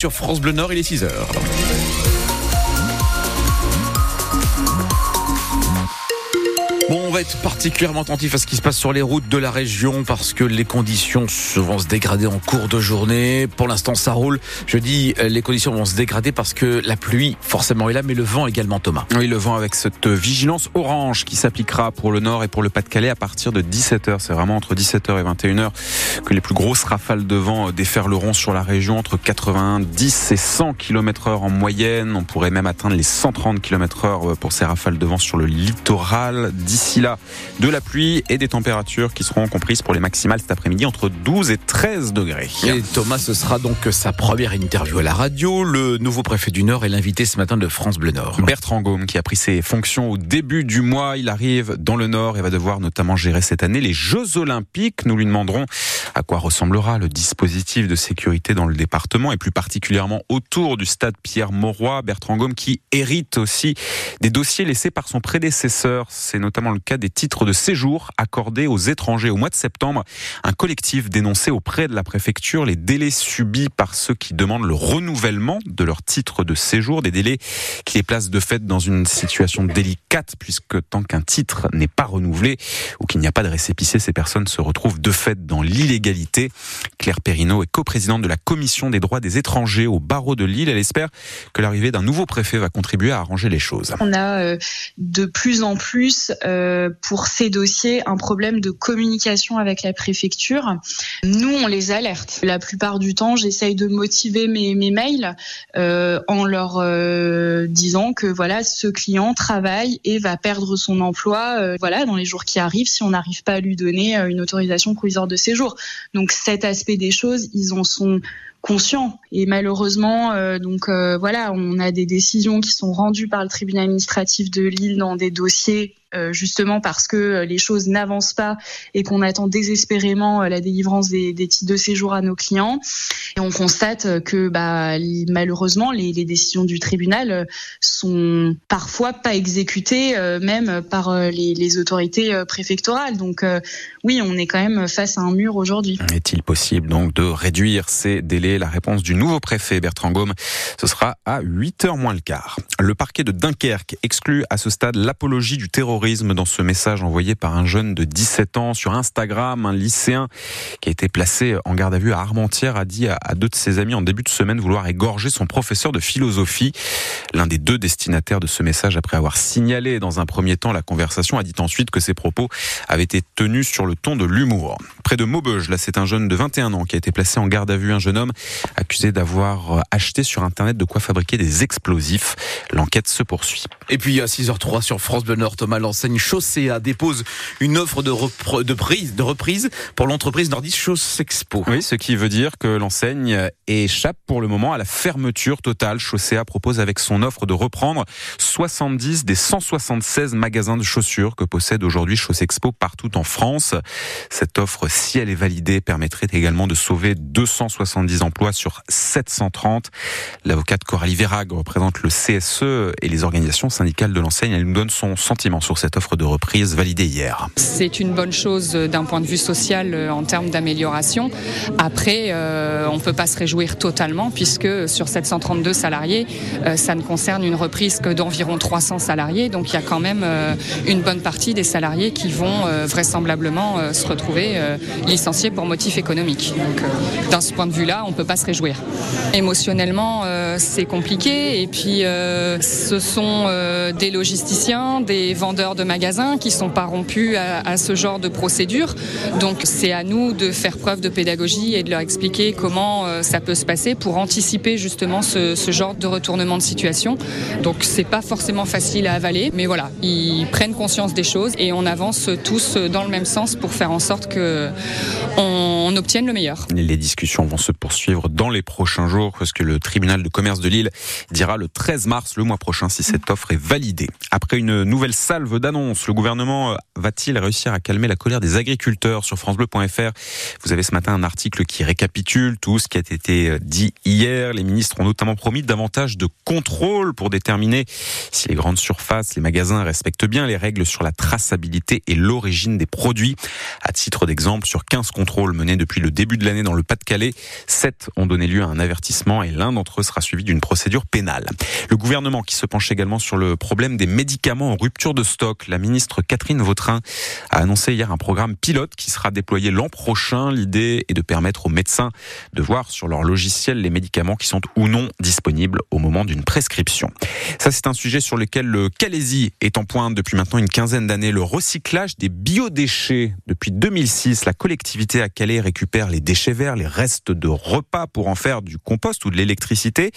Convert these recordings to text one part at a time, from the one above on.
Sur France Bleu Nord, il est 6h. Être particulièrement attentif à ce qui se passe sur les routes de la région parce que les conditions vont se dégrader en cours de journée. Pour l'instant, ça roule. Je dis les conditions vont se dégrader parce que la pluie forcément est là, mais le vent également, Thomas. Oui, le vent avec cette vigilance orange qui s'appliquera pour le nord et pour le Pas-de-Calais à partir de 17h. C'est vraiment entre 17h et 21h que les plus grosses rafales de vent déferleront sur la région entre 90 et 100 km heure en moyenne. On pourrait même atteindre les 130 km heure pour ces rafales de vent sur le littoral d'ici là de la pluie et des températures qui seront comprises pour les maximales cet après-midi entre 12 et 13 degrés. Et Thomas, ce sera donc sa première interview à la radio. Le nouveau préfet du Nord est l'invité ce matin de France Bleu Nord. Bertrand Gaume, qui a pris ses fonctions au début du mois, il arrive dans le Nord et va devoir notamment gérer cette année les Jeux Olympiques. Nous lui demanderons à quoi ressemblera le dispositif de sécurité dans le département et plus particulièrement autour du stade Pierre-Mauroy. Bertrand Gaume qui hérite aussi des dossiers laissés par son prédécesseur. C'est notamment le cas des titres de séjour accordés aux étrangers. Au mois de septembre, un collectif dénonçait auprès de la préfecture les délais subis par ceux qui demandent le renouvellement de leur titre de séjour, des délais qui les placent de fait dans une situation délicate puisque tant qu'un titre n'est pas renouvelé ou qu'il n'y a pas de récépissé, ces personnes se retrouvent de fait dans l'illégalité. Claire Perrineau est coprésidente de la commission des droits des étrangers au barreau de Lille. Elle espère que l'arrivée d'un nouveau préfet va contribuer à arranger les choses. On a euh, de plus en plus euh, pour ces dossiers un problème de communication avec la préfecture. Nous, on les alerte. La plupart du temps, j'essaye de motiver mes, mails euh, en leur euh, disant que voilà, ce client travaille et va perdre son emploi euh, voilà dans les jours qui arrivent si on n'arrive pas à lui donner euh, une autorisation provisoire de séjour. Donc cet aspect des choses, ils en sont conscients et malheureusement euh, donc euh, voilà on a des décisions qui sont rendues par le tribunal administratif de Lille dans des dossiers euh, justement parce que les choses n'avancent pas et qu'on attend désespérément la délivrance des, titres de séjour à nos clients. Et on constate que bah, malheureusement les, décisions du tribunal sont parfois pas exécutées même par les, les autorités préfectorales. Donc oui, on est quand même face à un mur aujourd'hui. Est-il possible donc de réduire ces délais La réponse du nouveau préfet Bertrand Gaume, ce sera à 8h moins le quart. Le parquet de Dunkerque exclut à ce stade l'apologie du terrorisme dans ce message envoyé par un jeune de 17 ans sur Instagram. Un lycéen qui a été placé en garde à vue à Armentières a dit à deux de ses amis en début de semaine vouloir égorger son professeur de philosophie. L'un des deux destinataires de ce message, après avoir signalé dans un premier temps la conversation, a dit ensuite que ses propos avaient été tenus sur le ton de l'humour. Près de Maubeuge, là c'est un jeune de 21 ans qui a été placé en garde à vue, un jeune homme accusé d'avoir acheté sur internet de quoi fabriquer des explosifs. L'enquête se poursuit. Et puis à 6h03 sur France Bleu Nord, Thomas l'enseigne Chaussea dépose une offre de, de, prise, de reprise pour l'entreprise nordiste Chausse Expo. Oui, ce qui veut dire que l'enseigne échappe pour le moment à la fermeture totale. Chaussea propose avec son offre de reprendre 70 des 176 magasins de chaussures que possède aujourd'hui Chausse Expo partout en France. Cette offre, si elle est validée, permettrait également de sauver 270 emplois sur 730. L'avocate Coralie Vérag représente le CSE et les organisations syndicales de l'enseigne. Elle nous donne son sentiment sur cette offre de reprise validée hier. C'est une bonne chose d'un point de vue social en termes d'amélioration. Après, euh, on ne peut pas se réjouir totalement puisque sur 732 salariés, euh, ça ne concerne une reprise que d'environ 300 salariés. Donc il y a quand même euh, une bonne partie des salariés qui vont euh, vraisemblablement euh, se retrouver licenciés pour motif économique. Donc d'un ce point de vue-là, on peut pas se réjouir. Émotionnellement, c'est compliqué et puis ce sont des logisticiens, des vendeurs de magasins qui sont pas rompus à, ce genre de procédure. Donc c'est à nous de faire preuve de pédagogie et de leur expliquer comment euh, ça peut se passer pour anticiper justement ce, genre de retournement de situation. Donc c'est pas forcément facile à avaler, mais voilà, ils prennent conscience des choses et on avance tous dans le même sens pour faire en sorte que on obtienne le meilleur. Les discussions vont se poursuivre dans les prochains jours parce que le tribunal de commerce de Lille dira le 13 mars, le mois prochain, si cette offre est validée. Après une nouvelle salve trêve d'annonce. Le gouvernement va-t-il réussir à calmer la colère des agriculteurs Sur francebleu.fr, vous avez ce matin un article qui récapitule tout ce qui a été dit hier. Les ministres ont notamment promis davantage de contrôle pour déterminer si les grandes surfaces, les magasins respectent bien les règles sur la traçabilité et l'origine des produits. À titre d'exemple, sur 15 contrôles menés depuis le début de l'année dans le Pas-de-Calais, 7 ont donné lieu à un avertissement et l'un d'entre eux sera suivi d'une procédure pénale. Le gouvernement qui se penche également sur le problème des médicaments en rupture de stock. La ministre Catherine Vautrin a annoncé hier un programme pilote qui sera déployé l'an prochain. L'idée est de permettre aux médecins de voir sur leur logiciel les médicaments qui sont ou non disponibles au moment d'une prescription. Ça, c'est un sujet sur lequel le Calaisie est en pointe depuis maintenant une quinzaine d'années. Le recyclage des biodéchets. Depuis 2006, la collectivité à Calais récupère les déchets verts, les restes de repas pour en faire du compost ou de l'électricité.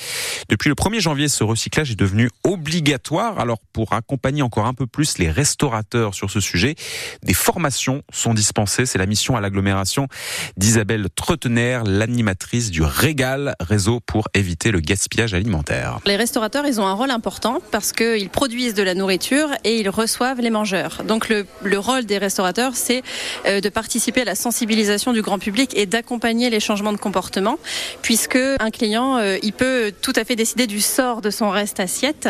Depuis le 1er janvier, ce recyclage est devenu obligatoire. Alors, pour accompagner encore un peu plus les restaurateurs sur ce sujet, des formations sont dispensées. C'est la mission à l'agglomération d'Isabelle Tretener, l'animatrice du Régal, réseau pour éviter le gaspillage alimentaire. Les restaurateurs, ils ont un rôle important parce qu'ils produisent de la nourriture et ils reçoivent les mangeurs. Donc le, le rôle des restaurateurs, c'est euh, de participer à la sensibilisation du grand public et d'accompagner les changements de comportement, puisque un client, euh, il peut tout à fait décider du sort de son reste assiette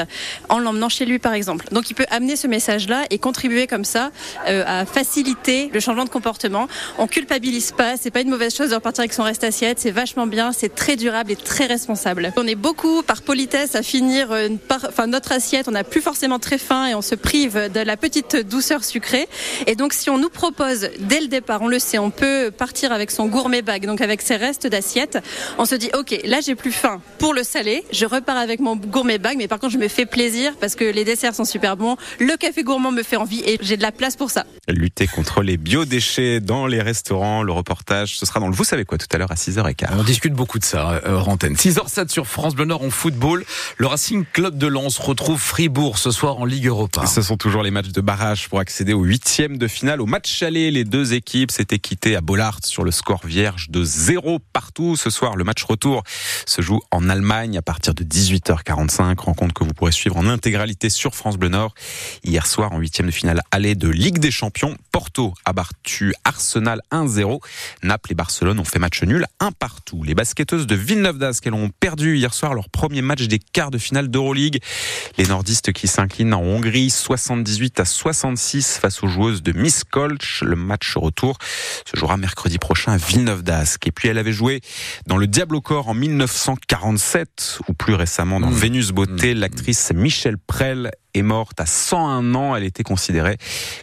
en l'emmenant chez lui, par exemple. Donc il peut amener ce message-là et contribuer comme ça euh, à faciliter le changement de comportement. On culpabilise pas, c'est pas une mauvaise chose de repartir avec son reste assiette, c'est vachement bien, c'est très durable et très responsable. On est beaucoup par politesse à finir par, enfin, notre assiette, on n'a plus forcément très faim et on se prive de la petite douceur sucrée. Et donc si on nous propose dès le départ, on le sait, on peut partir avec son gourmet bag, donc avec ses restes d'assiette. On se dit, ok, là j'ai plus faim pour le salé, je repars avec mon gourmet bag, mais par contre je me fais plaisir parce que les desserts sont super bons, le café gourmand me fait envie et j'ai de la place pour ça. Lutter contre les biodéchets dans les restaurants, le reportage, ce sera dans le Vous savez quoi tout à l'heure à 6h15. On discute beaucoup de ça, euh, Rantaine. 6h07 sur France Bleu Nord en football. Le Racing Club de Lens retrouve Fribourg ce soir en Ligue Europa. Ce sont toujours les matchs de barrage pour accéder au huitième de finale. Au match aller, les deux équipes s'étaient quittées à Bollard sur le score vierge de 0 partout. Ce soir, le match retour se joue en Allemagne à partir de 18h45. Rencontre que vous pourrez suivre en intégralité sur France Bleu Nord. Hier soir, en huitième de finale aller de Ligue des Champions, Porto a battu Arsenal 1-0. Naples et Barcelone ont fait match nul, un partout. Les basketteuses de Villeneuve d'Ascq ont perdu hier soir leur premier match des quarts de finale d'Euroleague. Les nordistes qui s'inclinent en Hongrie 78 à 66 face aux joueuses de Miss Kolch. Le match retour se jouera mercredi prochain à Villeneuve d'Ascq. Et puis elle avait joué dans le Diable au corps en 1947 ou plus récemment dans mmh. Vénus Beauté. Mmh. L'actrice Michelle Prel est morte à 101 ans. Elle était considérée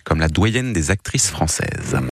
comme la doyenne des actrices françaises.